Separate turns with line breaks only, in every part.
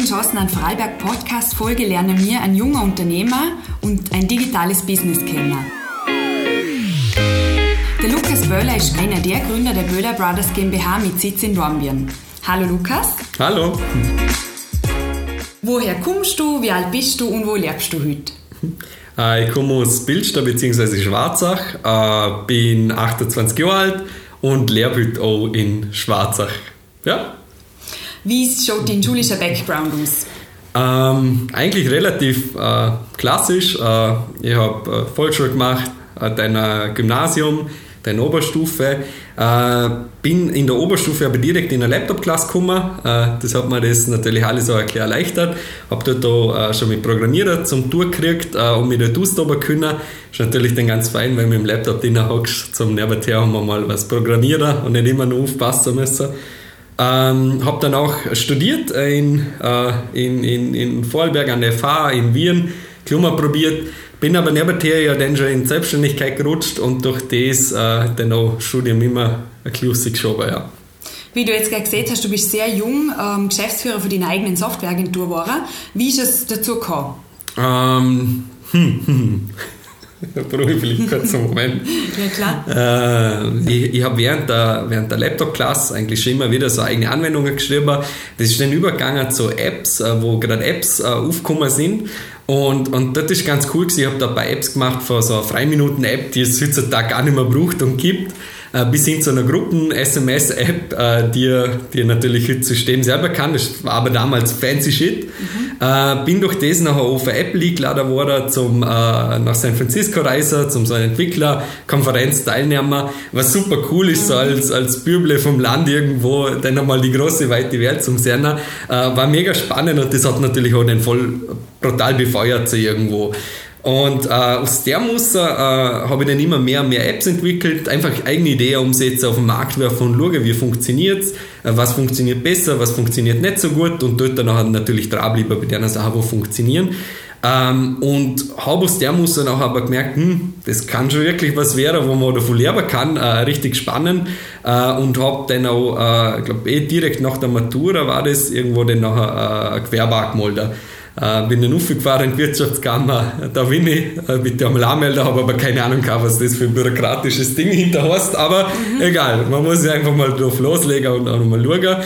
heutigen Chancen an Freiberg Podcast Folge lernen wir ein junger Unternehmer und ein digitales Business kennen. Der Lukas Böhler ist einer der Gründer der Böhler Brothers GmbH mit Sitz in Dornbirn. Hallo Lukas.
Hallo.
Woher kommst du, wie alt bist du und wo lebst du heute?
Äh, ich komme aus Bildstadt bzw. Schwarzach, äh, bin 28 Jahre alt und lebe heute auch in Schwarzach. Ja.
Wie schaut dein schulischer Background aus?
Ähm, eigentlich relativ äh, klassisch. Äh, ich habe äh, Volksschule gemacht, äh, dann ein Gymnasium, dann Oberstufe. Äh, bin in der Oberstufe aber direkt in eine Laptop-Klasse gekommen. Äh, das hat mir das natürlich alles auch erleichtert. Habe dort auch, äh, schon mit Programmierer zum Tour gekriegt äh, und mich dort austoben können. Ist natürlich dann ganz fein, wenn du mit dem Laptop drin hockst. Zum Nebenher haben wir mal was programmieren und nicht immer nur aufpassen müssen. Ähm, habe dann auch studiert in, äh, in, in, in Vorarlberg an der FH, in Wien, Klummer probiert, bin aber nebenher ja dann schon in Selbstständigkeit gerutscht und durch das äh, dann auch Studium immer ein bisschen geschoben, ja.
Wie du jetzt gerade gesehen hast, du bist sehr jung, ähm, Geschäftsführer für deine eigenen Softwareagentur geworden. Wie ist es dazu gekommen?
Ähm, hm, hm. Da brauche ich vielleicht kurz einen Moment.
ja, klar.
Äh, ich ich habe während der, während der Laptop-Klasse eigentlich schon immer wieder so eigene Anwendungen geschrieben. Das ist dann übergegangen zu Apps, äh, wo gerade Apps äh, aufgekommen sind. Und, und das ist ganz cool gewesen. Ich habe da ein paar Apps gemacht für so eine Freiminuten-App, die es heutzutage gar nicht mehr braucht und gibt äh, bis hin zu einer Gruppen-SMS-App, äh, die, die natürlich heute System selber kann. Das war aber damals fancy shit. Mhm. Äh, bin durch das nachher auf eine Apple eingeladen worden, zum, äh, nach San Francisco reisen, zum so einer Entwicklerkonferenz teilnehmen, was super cool ist, so als, als Büble vom Land irgendwo, dann einmal die große, weite Welt zum Sehen. Äh, war mega spannend und das hat natürlich auch den voll brutal befeuert so irgendwo. Und äh, aus der Muster äh, habe ich dann immer mehr und mehr Apps entwickelt, einfach eigene Ideen umsetzen, auf den Markt werfen und schauen, wie funktioniert es, was funktioniert besser, was funktioniert nicht so gut und dort dann natürlich dranbleiben bei den Sachen, die funktionieren. Ähm, und habe aus der Muster auch aber gemerkt, hm, das kann schon wirklich was werden, wo man davon lernen kann, äh, richtig spannend. Äh, und habe dann auch, äh, ich glaube, eh direkt nach der Matura war das, irgendwo dann nachher äh, angemeldet. Äh, bin dann aufgefahren in die Wirtschaftskammer, da bin ich, äh, bitte einmal anmelden, habe aber keine Ahnung gehabt, was das für ein bürokratisches Ding hinter hast, aber mhm. egal, man muss sich einfach mal drauf loslegen und auch mal schauen.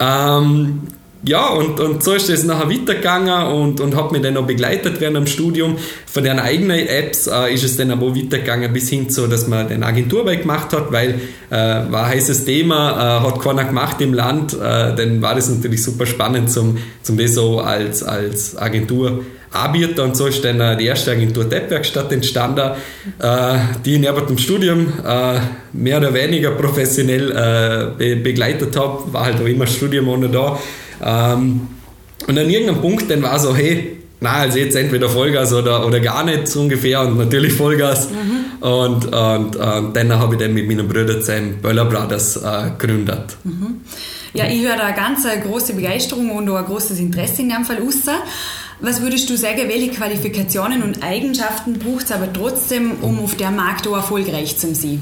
Ähm, ja, und, und so ist es nachher weitergegangen und, und hat mich dann auch begleitet während dem Studium. Von den eigenen Apps äh, ist es dann aber weitergegangen bis hin zu, dass man den Agenturarbeit gemacht hat, weil äh, war ein heißes Thema, äh, hat keiner gemacht im Land, äh, dann war das natürlich super spannend zum, zum das so als, als Agentur anbieten und so ist dann äh, die erste Agentur Deppwerkstatt entstanden, äh, die ich neben dem Studium mehr oder weniger professionell be begleitet habe, war halt auch immer Studium ohne da ähm, und an irgendeinem Punkt dann war so, hey, na, also jetzt entweder Vollgas oder, oder gar nicht so ungefähr und natürlich Vollgas. Mhm. Und, und, und dann habe ich dann mit meinem Bruder zusammen Böller Brothers äh, gegründet.
Mhm. Ja, ich höre da eine ganz große Begeisterung und auch ein großes Interesse in dem Fall raus. Was würdest du sagen, welche Qualifikationen und Eigenschaften braucht es aber trotzdem, um auf der Markt auch erfolgreich zu sein?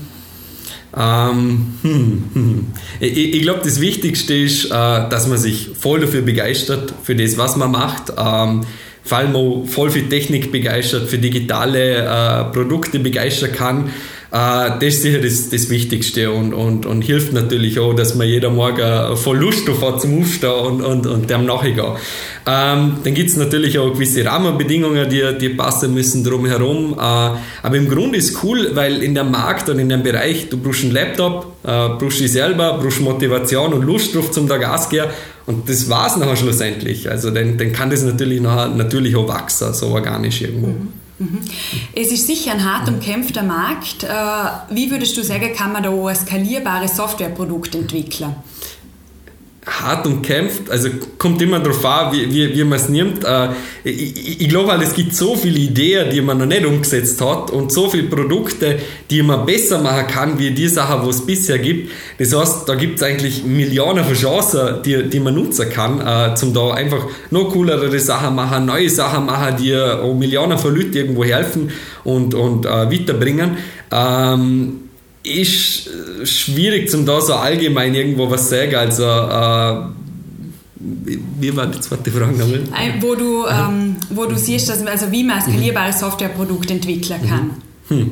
Ähm, hm, hm. Ich, ich glaube, das Wichtigste ist, äh, dass man sich voll dafür begeistert, für das, was man macht. Ähm, vor allem auch voll für Technik begeistert, für digitale äh, Produkte begeistern kann. Äh, das ist sicher das, das Wichtigste und, und, und hilft natürlich auch, dass man jeder Morgen voll Lust auf hat zum Aufstehen und, und, und dem nachgehen. Ähm, dann gibt es natürlich auch gewisse Rahmenbedingungen, die, die passen müssen drumherum. Äh, aber im Grunde ist cool, weil in dem Markt und in dem Bereich, du brauchst einen Laptop, äh, brauchst dich selber, brauchst Motivation und Lust drauf zum Gas gehen und das war es nachher schlussendlich. Also dann, dann kann das natürlich, nachher, natürlich auch wachsen, so organisch irgendwo. Mhm.
Mhm. Es ist sicher ein hart umkämpfter Markt. Äh, wie würdest du sagen, kann man da ein skalierbares Softwareprodukt entwickeln?
Hart umkämpft, also kommt immer darauf an, wie, wie, wie man es nimmt. Äh, ich, ich glaube halt, es gibt so viele Ideen, die man noch nicht umgesetzt hat und so viele Produkte, die man besser machen kann, wie die Sachen, wo es bisher gibt. Das heißt, da gibt es eigentlich Millionen von Chancen, die, die man nutzen kann, äh, zum da einfach noch coolere Sachen machen, neue Sachen machen, die auch Millionen von Leuten irgendwo helfen und, und äh, weiterbringen. Ähm, ist schwierig zum da so allgemein irgendwo was sagen. Also äh, wie war die zweite Frage nochmal?
Wo du, ähm, wo du siehst, dass, also wie man ein skalierbares Softwareprodukt entwickeln kann. Hm.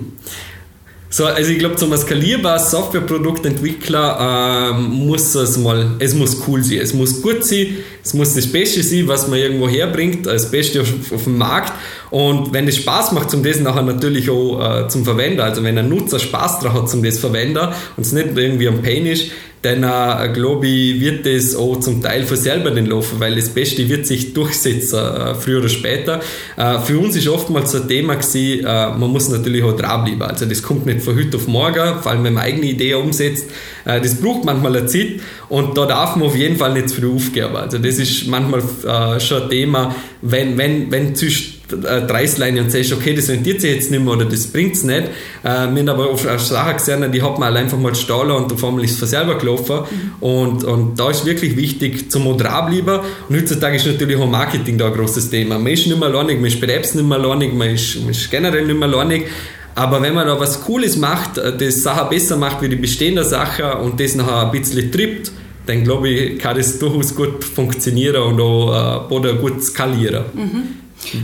So, also ich glaube, zum skalierbares Softwareproduktentwickler ähm, muss es mal, es muss cool sein, es muss gut sein, es muss das Beste sein, was man irgendwo herbringt, das Beste auf, auf dem Markt. Und wenn es Spaß macht, zum das nachher natürlich auch äh, zum Verwender, also wenn ein Nutzer Spaß daran hat, zum das Verwender und es nicht irgendwie ein Pain ist, dann äh, glaube ich, wird das auch zum Teil von selber den laufen, weil das Beste wird sich durchsetzen, äh, früher oder später. Äh, für uns ist oftmals ein Thema gewesen, äh, man muss natürlich auch dranbleiben. Also das kommt nicht von heute auf morgen, vor allem wenn man eigene Ideen umsetzt. Äh, das braucht manchmal eine Zeit und da darf man auf jeden Fall nicht zu früh aufgeben. Also das ist manchmal äh, schon ein Thema, wenn, wenn, wenn zwischen Dreisleine und sagst, okay, das rentiert sich jetzt nicht mehr oder das bringt es nicht. Äh, wir haben aber oft Sachen gesehen, die hat man einfach mal stahlen und auf ist es von selber gelaufen. Und, und da ist wirklich wichtig, zum moderat bleiben. Und heutzutage ist natürlich auch Marketing da ein großes Thema. Man ist nicht mehr alleinig, man ist bei Apps nicht mehr alleinig, man ist, man ist generell nicht mehr alleinig. Aber wenn man da was Cooles macht, äh, das Sache besser macht wie die bestehende Sache und das nachher ein bisschen trippt, dann glaube ich, kann das durchaus gut funktionieren und auch äh, oder gut skalieren. Mhm.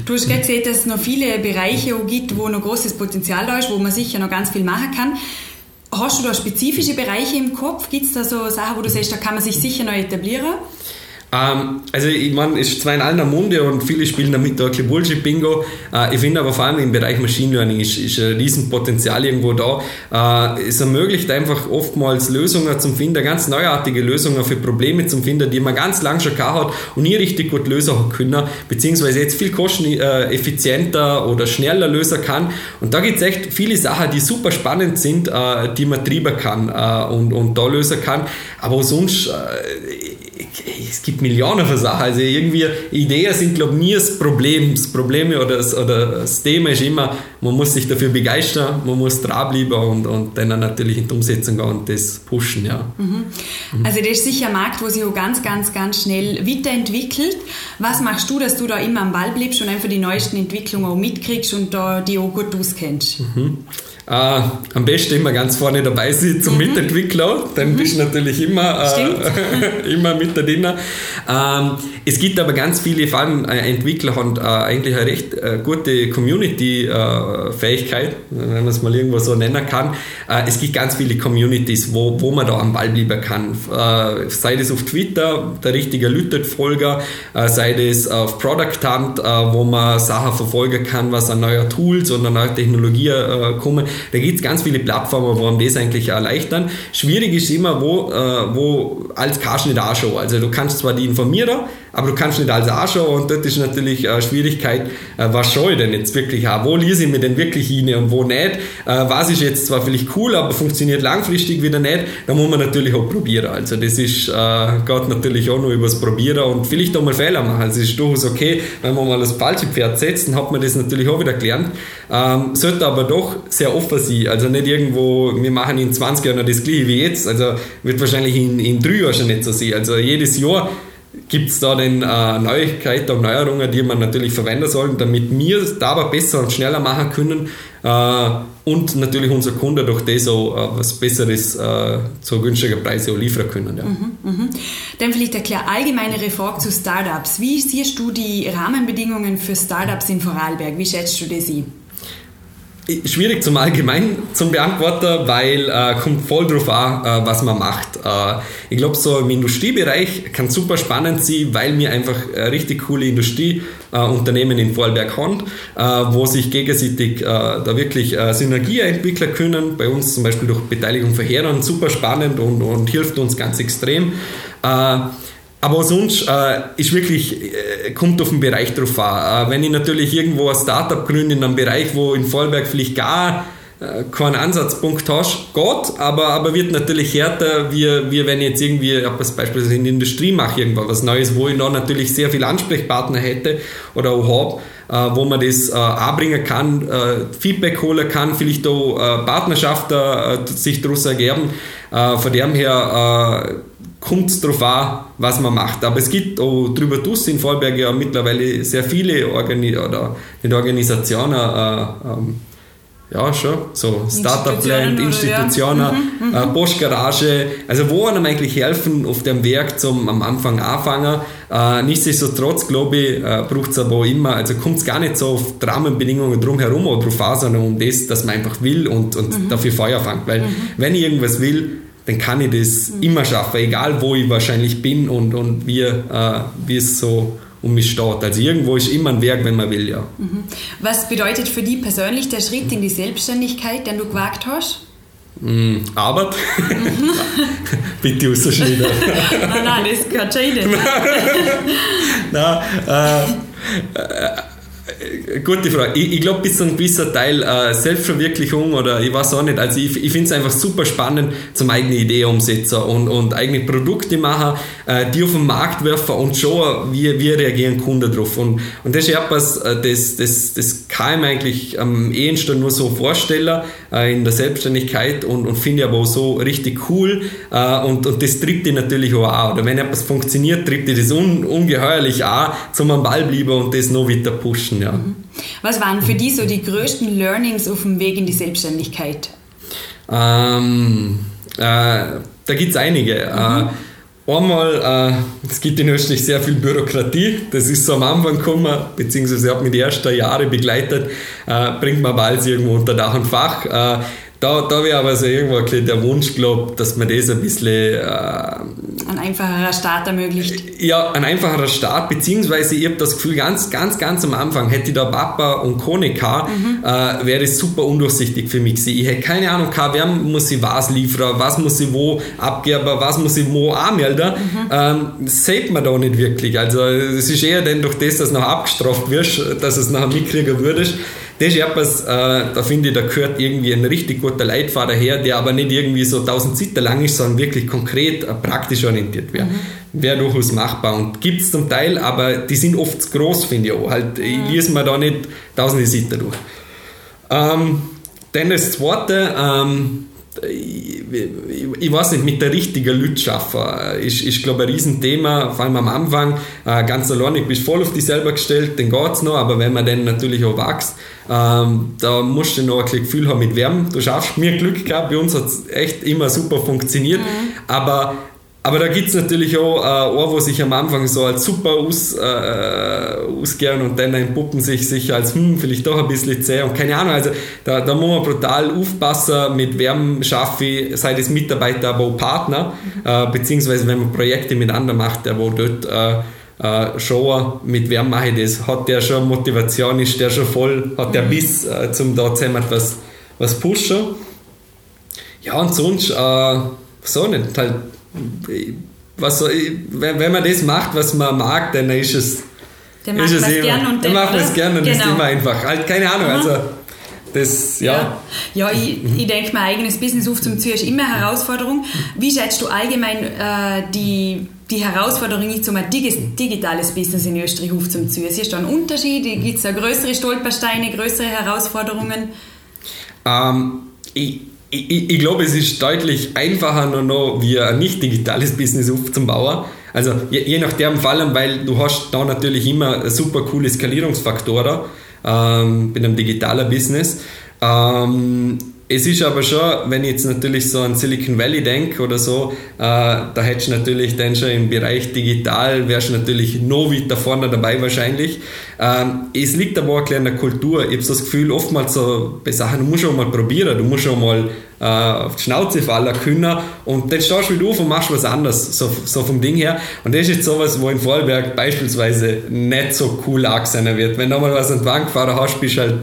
Du hast gerade gesehen, dass es noch viele Bereiche gibt, wo noch großes Potenzial da ist, wo man sicher noch ganz viel machen kann. Hast du da spezifische Bereiche im Kopf? Gibt es da so Sachen, wo du sagst, da kann man sich sicher noch etablieren?
Ähm, also ich meine, es ist zwar in aller Munde und viele spielen damit da ein Bullshit-Bingo. Äh, ich finde aber vor allem im Bereich Machine Learning ist, ist ein Riesenpotenzial irgendwo da. Äh, es ermöglicht einfach oftmals Lösungen zum Finden, ganz neuartige Lösungen für Probleme zum Finden, die man ganz lang schon gehabt hat und nie richtig gut lösen können, beziehungsweise jetzt viel kosteneffizienter oder schneller lösen kann. Und da gibt es echt viele Sachen, die super spannend sind, äh, die man treiben kann äh, und, und da lösen kann. Aber sonst äh, es gibt Millionen von Sachen. Also irgendwie, Ideen sind, glaube ich, nie das Problem. Das Problem oder das, oder das Thema ist immer, man muss sich dafür begeistern, man muss dranbleiben und, und dann natürlich in die Umsetzung gehen und das pushen. Ja.
Mhm. Also das ist sicher ein Markt, wo sich auch ganz, ganz, ganz schnell weiterentwickelt. Was machst du, dass du da immer am Ball bleibst und einfach die neuesten Entwicklungen auch mitkriegst und da die auch gut auskennst? Mhm.
Äh, am besten immer ganz vorne dabei sein zum mhm. Mitentwickler, dann mhm. bist du natürlich immer, äh, immer mit drin. Ähm, es gibt aber ganz viele, allem äh, Entwickler haben äh, eigentlich eine recht äh, gute Community-Fähigkeit, wenn man es mal irgendwo so nennen kann. Äh, es gibt ganz viele Communities, wo, wo man da am Ball bleiben kann. sei das auf Twitter, der richtige Lütet-Folger, sei das auf Product Hunt, wo man Sachen verfolgen kann, was an neuen Tools oder neue Technologien kommen da gibt es ganz viele Plattformen, wo das eigentlich erleichtern. Schwierig ist immer, wo, äh, wo als du nicht anschauen. Also du kannst zwar die informieren, aber du kannst nicht alles anschauen und dort ist natürlich eine Schwierigkeit, äh, was schaue ich denn jetzt wirklich an? Wo lese ich mir denn wirklich hin und wo nicht? Äh, was ist jetzt zwar vielleicht cool, aber funktioniert langfristig wieder nicht? Da muss man natürlich auch probieren. Also das ist, äh, geht natürlich auch nur übers Probieren und vielleicht auch mal Fehler machen. Also es ist durchaus okay, wenn man mal das falsche Pferd setzt, dann hat man das natürlich auch wieder gelernt. Ähm, sollte aber doch sehr offen sein. Also nicht irgendwo, wir machen in 20 Jahren das gleiche wie jetzt. Also wird wahrscheinlich in, in drei Jahren schon nicht so sein. Also jedes Jahr gibt es da denn äh, Neuigkeiten und Neuerungen, die man natürlich verwenden sollen, damit wir es dabei besser und schneller machen können äh, und natürlich unser Kunde durch das auch äh, was Besseres äh, zu günstiger Preise auch liefern können. Ja. Mhm,
mh. Dann vielleicht eine klar allgemeinere Frage zu Startups. Wie siehst du die Rahmenbedingungen für Startups in Vorarlberg? Wie schätzt du das ein?
Schwierig zum Allgemein zum Beantworten, weil äh, kommt voll drauf an, äh, was man macht. Äh, ich glaube, so im Industriebereich kann super spannend sein, weil wir einfach äh, richtig coole Industrieunternehmen in Vorarlberg haben, äh, wo sich gegenseitig äh, da wirklich Synergie entwickeln können. Bei uns zum Beispiel durch Beteiligung von Herren super spannend und, und hilft uns ganz extrem. Aber sonst äh, ist wirklich, äh, kommt auf den Bereich drauf an. Äh, wenn ich natürlich irgendwo ein Startup gründe in einem Bereich, wo in Vollberg vielleicht gar äh, keinen Ansatzpunkt hast, Gott, aber, aber wird natürlich härter, wie, wie wenn ich jetzt irgendwie, etwas beispielsweise in der Industrie mache, irgendwas was Neues, wo ich noch natürlich sehr viele Ansprechpartner hätte oder auch habe, äh, wo man das äh, anbringen kann, Feedback holen kann, vielleicht auch Partnerschaften sich daraus ergeben. Von dem her kommt es darauf an, was man macht. Aber es gibt auch darüber hinaus in Vorberg ja mittlerweile sehr viele Organi oder Organisationen, äh, ähm, ja, schon. So Startup-Land, Institutionen, ja. mhm, äh, Postgarage, also wo einem eigentlich helfen auf dem Werk zum am Anfang anfangen. Äh, nichtsdestotrotz, glaube ich, äh, braucht es aber auch immer, also kommt es gar nicht so auf die Rahmenbedingungen drumherum oder drauf an, sondern um das, dass man einfach will und, und mhm. dafür Feuer fängt. Weil, mhm. wenn ich irgendwas will, dann kann ich das mhm. immer schaffen, egal wo ich wahrscheinlich bin und, und wie, äh, wie es so um mich steht. Also irgendwo ist immer ein Werk, wenn man will, ja.
Mhm. Was bedeutet für dich persönlich der Schritt in die Selbstständigkeit, den du gewagt hast?
Mm, Arbeit? Bitte rausschneiden.
nein, nein, das gehört schon nicht.
nein, äh, äh, gute Frage. Ich, ich glaube, bis zu einem gewissen Teil äh, Selbstverwirklichung oder ich weiß auch nicht. Also ich, ich finde es einfach super spannend, zum eigene Idee umsetzen und, und eigene Produkte machen, äh, die auf den Markt werfen und schauen, wie, wie reagieren Kunden drauf. Und, und das ist etwas, äh, das, das, das kann ich mir eigentlich am ehesten nur so vorstellen äh, in der Selbstständigkeit und, und finde ich aber auch so richtig cool äh, und, und das trifft dich natürlich auch an. Oder wenn etwas funktioniert, trifft dich das un, ungeheuerlich an, zum am Ball bleiben und das noch weiter pushen. Ja. Mhm.
Was waren für dich so die größten Learnings auf dem Weg in die Selbstständigkeit?
Ähm, äh, da gibt es einige. Äh, mhm. Einmal, äh, es gibt in Österreich sehr viel Bürokratie, das ist so am Anfang gekommen, beziehungsweise hat mich die ersten Jahre begleitet, äh, bringt man bald irgendwo unter Dach und Fach. Äh, da, da wäre aber so irgendwo der Wunsch, glaube dass man das ein bisschen. Äh,
ein einfacherer Start ermöglicht.
Ja, ein einfacherer Start, beziehungsweise ich habe das Gefühl, ganz, ganz, ganz am Anfang hätte ich da Papa und Kone gehabt, mhm. äh, wäre das super undurchsichtig für mich gewesen. Ich hätte keine Ahnung gehabt, wer muss ich was liefern, was muss ich wo abgeben, was muss ich wo anmelden. Mhm. Ähm, das sieht man da nicht wirklich. Also, es ist eher dann durch das, dass du noch abgestraft wirst, dass es nachher mitkriegen würdest. Das ist etwas, äh, da finde ich, da gehört irgendwie ein richtig guter Leitfader her, der aber nicht irgendwie so 1000 Seiten lang ist, sondern wirklich konkret äh, praktisch orientiert wäre. Mhm. Wäre durchaus machbar und gibt es zum Teil, aber die sind oft zu groß, finde ich auch. Halt, ich mhm. lese mir da nicht tausende Seiten durch. Ähm, dann das zweite, ähm, ich, ich, weiß nicht, mit der richtigen Leute schaffen, ist, ist glaube ich, ein Riesenthema, vor allem am Anfang. Äh, ganz alleine, ich bin voll auf dich selber gestellt, dann geht es noch, aber wenn man dann natürlich auch wächst, ähm, da musst du noch ein Gefühl haben mit Wärme. Du schaffst mir Glück gehabt, bei uns hat es echt immer super funktioniert, mhm. aber aber da gibt es natürlich auch äh, Ohr, wo sich am Anfang so als super aus, äh, ausgehen und dann entpuppen sich, sich als hm, vielleicht doch ein bisschen zäh und keine Ahnung. Also da, da muss man brutal aufpassen mit wem schaffe ich, sei das Mitarbeiter, aber auch Partner, mhm. äh, beziehungsweise wenn man Projekte mit anderen macht, der wo dort äh, äh, schauen, mit wem mache ich das. Hat der schon Motivation, ist der schon voll, hat der mhm. Biss, äh, zum da zusammen was, was pushen. Ja, und sonst, äh, so nicht, halt was soll ich, wenn, wenn man das macht, was man mag, dann ist es.
Dann macht man es
gerne und dann. macht man es gerne und genau. ist immer einfach. Halt, keine Ahnung, also. Das, ja.
Ja, ja ich, ich denke, mein eigenes Business aufzuziehen ist immer eine Herausforderung. Wie schätzt du allgemein äh, die, die Herausforderung ist, um ein digitales Business in Österreich aufzuziehen? Siehst du einen Unterschied? Gibt es da größere Stolpersteine, größere Herausforderungen?
Ähm, ich, ich, ich, glaube, es ist deutlich einfacher nur noch, wie ein nicht digitales Business aufzubauen. Also je, je nach dem Fall, weil du hast da natürlich immer super coole Skalierungsfaktoren ähm, mit einem digitalen Business. Ähm, es ist aber schon, wenn ich jetzt natürlich so an Silicon Valley denke oder so, äh, da hättest du natürlich dann schon im Bereich digital, wärst du natürlich noch weiter vorne dabei wahrscheinlich. Ähm, es liegt aber auch ein der Kultur. Ich habe das Gefühl, oftmals so bei Sachen, du musst schon mal probieren, du musst schon mal äh, auf die Schnauze fallen können und dann stehst du wieder auf und machst was anderes, so, so vom Ding her. Und das ist jetzt sowas, wo in Vorarlberg beispielsweise nicht so cool angesehen wird. Wenn du mal was an die Wand gefahren hast, bist du halt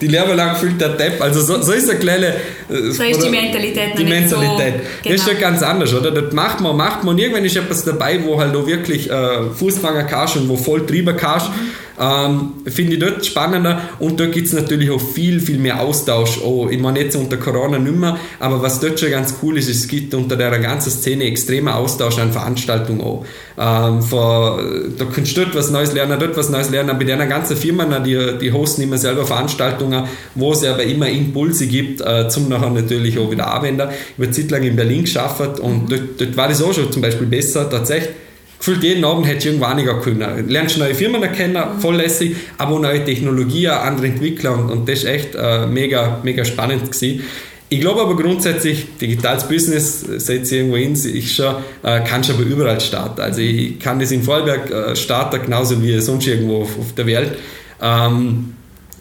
die Lehre lang fühlt der Depp. Also so, so ist eine kleine.
Äh, so ist die Mentalität.
Die Mentalität. So, genau. Das ist schon ganz anders, oder? Das macht man, macht man. Und irgendwann ist etwas dabei, wo halt auch wirklich äh, Fußfanger kannst und wo voll drüber kannst. Mhm. Ähm, Finde ich dort spannender und dort gibt es natürlich auch viel, viel mehr Austausch. Oh, ich meine jetzt unter Corona nicht mehr, aber was dort schon ganz cool ist, es gibt unter der ganzen Szene extremer Austausch an Veranstaltungen auch. Ähm, von, da kannst du dort was Neues lernen, dort was Neues lernen. Bei der ganzen Firma, die, die hosten immer selber Veranstaltungen, wo es aber immer Impulse gibt, äh, zum nachher natürlich auch wieder anwenden. Ich habe Zeit lang in Berlin geschafft und dort, dort war das auch schon zum Beispiel besser, tatsächlich gefühlt jeden Abend hätte ich irgendwo einiger können. Lernst neue Firmen erkennen, voll lässig, aber neue Technologien, andere Entwickler und, und das ist echt äh, mega, mega spannend gewesen. Ich glaube aber grundsätzlich, digitales Business, setze irgendwo hin, ich schon, äh, kannst aber überall starten. Also ich kann das in Vorarlberg äh, starten, genauso wie sonst irgendwo auf, auf der Welt. Ähm,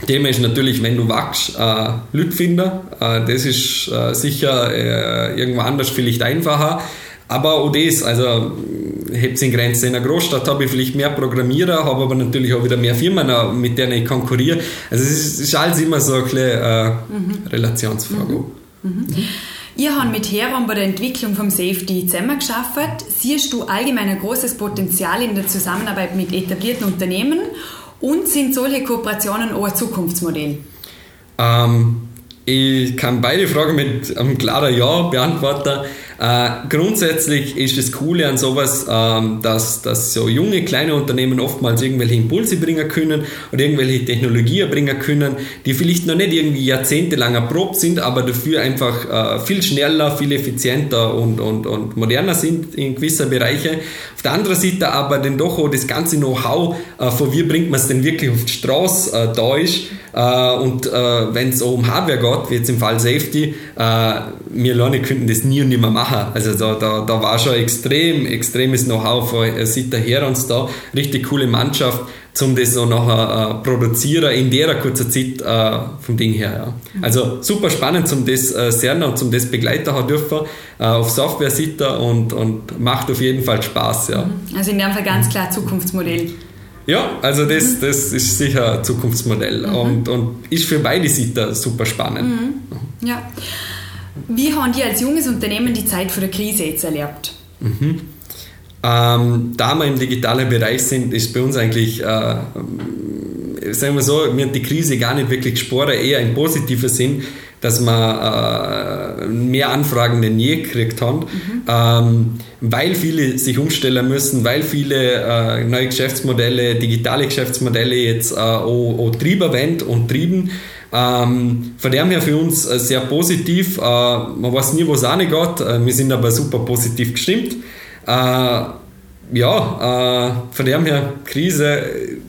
Thema ist natürlich, wenn du wachst, äh, Leute finden. Äh, das ist äh, sicher äh, irgendwo anders vielleicht einfacher. Aber auch das, also hebt es in Grenzen. In einer Großstadt habe ich vielleicht mehr Programmierer, habe aber natürlich auch wieder mehr Firmen, mit denen ich konkurriere. Also es ist, ist alles immer so eine kleine äh, mhm. Relationsfrage. Mhm.
Mhm. Ihr habt mit Heron bei der Entwicklung vom Safety zusammengeschafft. Siehst du allgemein ein großes Potenzial in der Zusammenarbeit mit etablierten Unternehmen und sind solche Kooperationen auch ein Zukunftsmodell?
Ähm, ich kann beide Fragen mit einem klaren Ja beantworten. Äh, grundsätzlich ist das Coole an sowas, ähm, dass, dass so junge, kleine Unternehmen oftmals irgendwelche Impulse bringen können oder irgendwelche Technologien bringen können, die vielleicht noch nicht irgendwie jahrzehntelang erprobt sind, aber dafür einfach äh, viel schneller, viel effizienter und, und, und moderner sind in gewisser Bereiche. Auf der anderen Seite aber dann doch auch das ganze Know-how, äh, von wie bringt man es denn wirklich auf die Straße äh, da ist. Äh, und äh, wenn es um Hardware geht, wie jetzt im Fall Safety, wir alleine könnten das nie und nimmer machen. Also da, da, da war schon extrem, extremes Know-how von Seite her uns da. Richtig coole Mannschaft, um das so nachher äh, produzieren in der kurzen Zeit äh, vom Ding her. Ja. Also super spannend, um das äh, sehen und um das begleiten haben dürfen äh, auf Software-Seite und, und macht auf jeden Fall Spaß. Ja.
Mhm. Also in dem Fall ganz klar Zukunftsmodell.
Ja, also das, mhm. das ist sicher ein Zukunftsmodell mhm. und, und ist für beide Seiten super spannend.
Mhm. Ja. Wie haben die als junges Unternehmen die Zeit vor der Krise jetzt erlebt?
Mhm. Ähm, da wir im digitalen Bereich sind, ist bei uns eigentlich, äh, sagen wir so, wir haben die Krise gar nicht wirklich gespürt, eher im positiven Sinn, dass wir äh, mehr Anfragen denn je gekriegt haben, mhm. ähm, weil viele sich umstellen müssen, weil viele äh, neue Geschäftsmodelle, digitale Geschäftsmodelle jetzt äh, auch, auch Trieber und trieben. Ähm, von dem her für uns äh, sehr positiv. Äh, man weiß nie, wo es geht. Äh, wir sind aber super positiv gestimmt. Äh, ja, äh, von dem her, Krise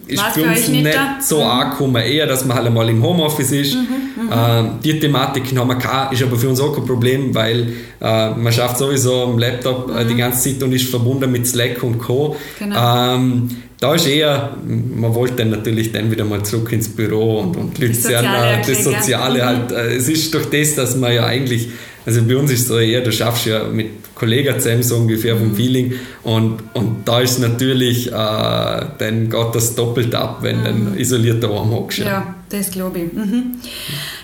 ist Was für uns nicht, nicht so mhm. angekommen. Eher, dass man halt einmal im Homeoffice ist. Mhm, äh, die Thematik haben wir keine, ist aber für uns auch kein Problem, weil äh, man schafft sowieso am Laptop mhm. die ganze Zeit und ist verbunden mit Slack und Co. Genau. Ähm, da ist eher, man wollte dann natürlich dann wieder mal zurück ins Büro und, und Leute das Soziale, das Soziale ja. halt. Äh, es ist durch das, dass man ja eigentlich, also bei uns ist es so eher, du schaffst ja mit Kollegen zusammen so ungefähr vom mhm. Feeling und, und da ist natürlich, äh, dann geht das doppelt ab, wenn mhm. dann isoliert daheim hockst.
Ja, das glaube ich. Mhm.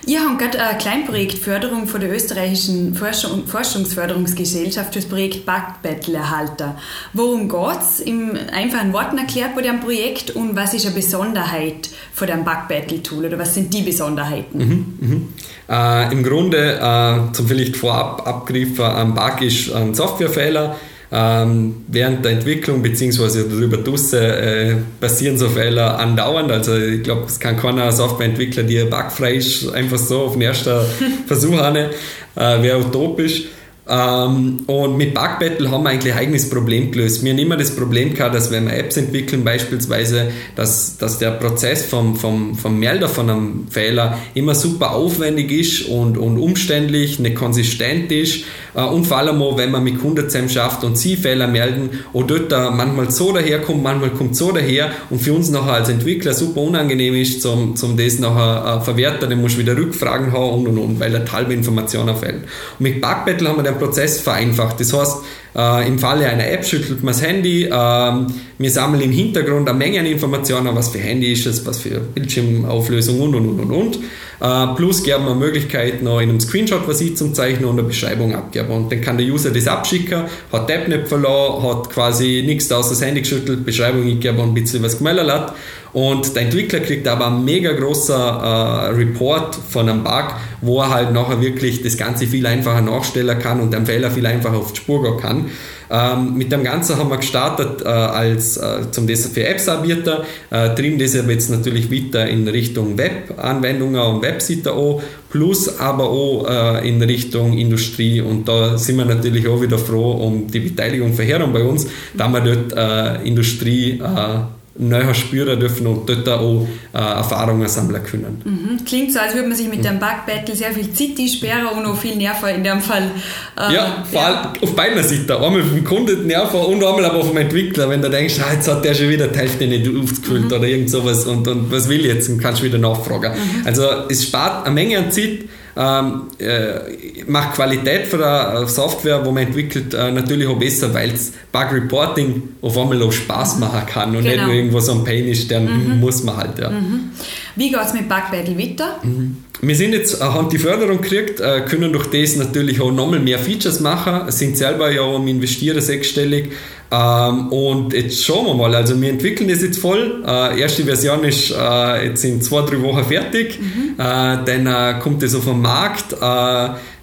Ihr habt gerade ein Kleinprojektförderung von der österreichischen Forschung, Forschungsförderungsgesellschaft für das Projekt Backbattle erhalten. Worum geht es? Im einfachen Worten erklärt bei dem Projekt und was ist eine Besonderheit von dem Backbattle-Tool oder was sind die Besonderheiten?
Mhm, mhm. Äh, Im Grunde, äh, zum vielleicht vorab abgriffen, ein Bug ist ein Softwarefehler ähm, während der Entwicklung bzw. darüber draussen äh, passieren so Fehler andauernd. Also ich glaube, es kann keiner Softwareentwickler, die bugfrei ist, einfach so auf den ersten Versuch an, äh, wäre utopisch. Ähm, und mit Bug Battle haben wir eigentlich ein eigenes Problem gelöst. Wir haben immer das Problem gehabt, dass wenn wir Apps entwickeln, beispielsweise, dass, dass der Prozess vom, vom, vom Melder von einem Fehler immer super aufwendig ist und, und umständlich, nicht konsistent ist. Äh, und vor allem auch, wenn man mit Kunden zusammen schafft und sie Fehler melden, und dort da manchmal so daherkommt, manchmal kommt so daher und für uns nachher als Entwickler super unangenehm ist, zum, zum das nachher äh, verwerten, dann musst du wieder Rückfragen haben und und und, weil da halbe Informationen fehlen. Und mit Bug Battle haben wir den Prozess vereinfacht. Das heißt, äh, Im Falle einer App schüttelt man das Handy. Äh, wir sammeln im Hintergrund eine Menge an Informationen, was für Handy ist es, was für Bildschirmauflösung und und und und und. Äh, plus geben wir Möglichkeit noch in einem Screenshot was ich zum Zeichnen und eine Beschreibung abgeben. Und dann kann der User das abschicken, hat die App nicht verloren, hat quasi nichts aus das Handy geschüttelt, Beschreibung gegeben und ein bisschen was gemeldet hat. Und der Entwickler kriegt aber ein mega großer äh, Report von einem Bug, wo er halt nachher wirklich das Ganze viel einfacher nachstellen kann und den Fehler viel einfacher auf die Spur gehen kann. Ähm, mit dem Ganzen haben wir gestartet äh, als äh, zum das für Apps-Anbieter, äh, trieben das aber jetzt natürlich weiter in Richtung Web-Anwendungen und Webseiten an, plus aber auch äh, in Richtung Industrie. Und da sind wir natürlich auch wieder froh um die Beteiligung von Heron bei uns, da wir dort äh, Industrie äh, näher spüren dürfen und dort auch äh, Erfahrungen sammeln können.
Mhm. Klingt so, als würde man sich mit dem Bug Battle sehr viel Zeit einsperren und noch viel Nerven in dem Fall.
Äh, ja, vor allem auf beiden Seiten. Einmal vom Kunden Nerven und einmal aber vom Entwickler, wenn du denkst, ah, jetzt hat der schon wieder die Hälfte nicht aufgefüllt mhm. oder irgend sowas und, und was will ich jetzt und kannst wieder nachfragen. Mhm. Also es spart eine Menge an Zeit ähm, äh, macht Qualität von der Software, wo man entwickelt, äh, natürlich auch besser, weil es Bug Reporting auf einmal auch Spaß mhm. machen kann und genau. nicht nur irgendwo so ein Pain ist, der mhm. muss man halt. Ja. Mhm.
Wie geht es mit Bug Battle weiter?
Mhm. Wir sind jetzt, äh, haben die Förderung gekriegt, äh, können durch das natürlich auch nochmal mehr Features machen, sind selber ja am Investieren sechsstellig ähm, und jetzt schauen wir mal, also wir entwickeln das jetzt voll. Äh, erste Version ist jetzt in zwei, drei Wochen fertig, mhm. dann kommt es auf den Markt.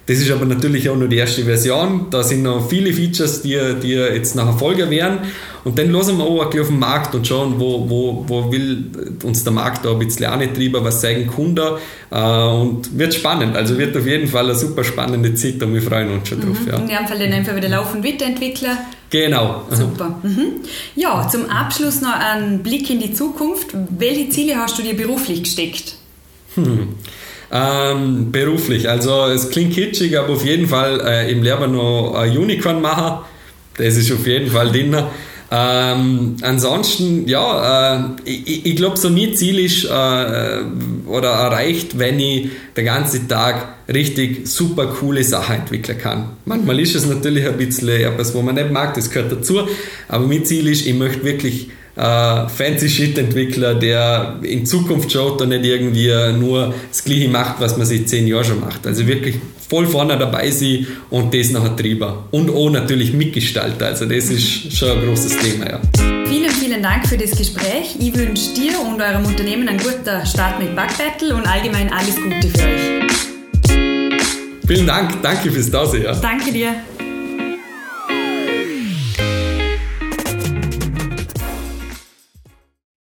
Das ist aber natürlich auch nur die erste Version. Da sind noch viele Features, die, die jetzt nachher Folge werden. Und dann lassen wir auch auf den Markt und schauen, wo, wo, wo will uns der Markt da ein bisschen antreiben, was sagen Kunden. Äh, und wird spannend. Also wird auf jeden Fall eine super spannende Zeit und wir freuen uns schon drauf.
Mhm. Ja. In dem Fall dann einfach wieder laufend weiterentwickeln.
Genau.
Super. Mhm. Ja, zum Abschluss noch ein Blick in die Zukunft. Welche Ziele hast du dir beruflich gesteckt?
Hm. Ähm, beruflich, also es klingt kitschig, aber auf jeden Fall äh, im noch ein Unicorn machen. Das ist auf jeden Fall drin. Ähm, ansonsten, ja, äh, ich, ich glaube, so mein Ziel ist äh, oder erreicht, wenn ich den ganzen Tag richtig super coole Sachen entwickeln kann. Manchmal ist es natürlich ein bisschen etwas, wo man nicht mag, das gehört dazu, aber mein Ziel ist, ich möchte wirklich äh, fancy Shit-Entwickler, der in Zukunft schaut und nicht irgendwie nur das Gleiche macht, was man seit zehn Jahren schon macht. Also wirklich voll vorne dabei sein und das nachher treiben. Und auch natürlich mitgestalten. Also das ist schon ein großes Thema, ja.
Vielen, vielen Dank für das Gespräch. Ich wünsche dir und eurem Unternehmen einen guten Start mit Backbattle und allgemein alles Gute für euch.
Vielen Dank. Danke fürs Dasein. Ja.
Danke dir.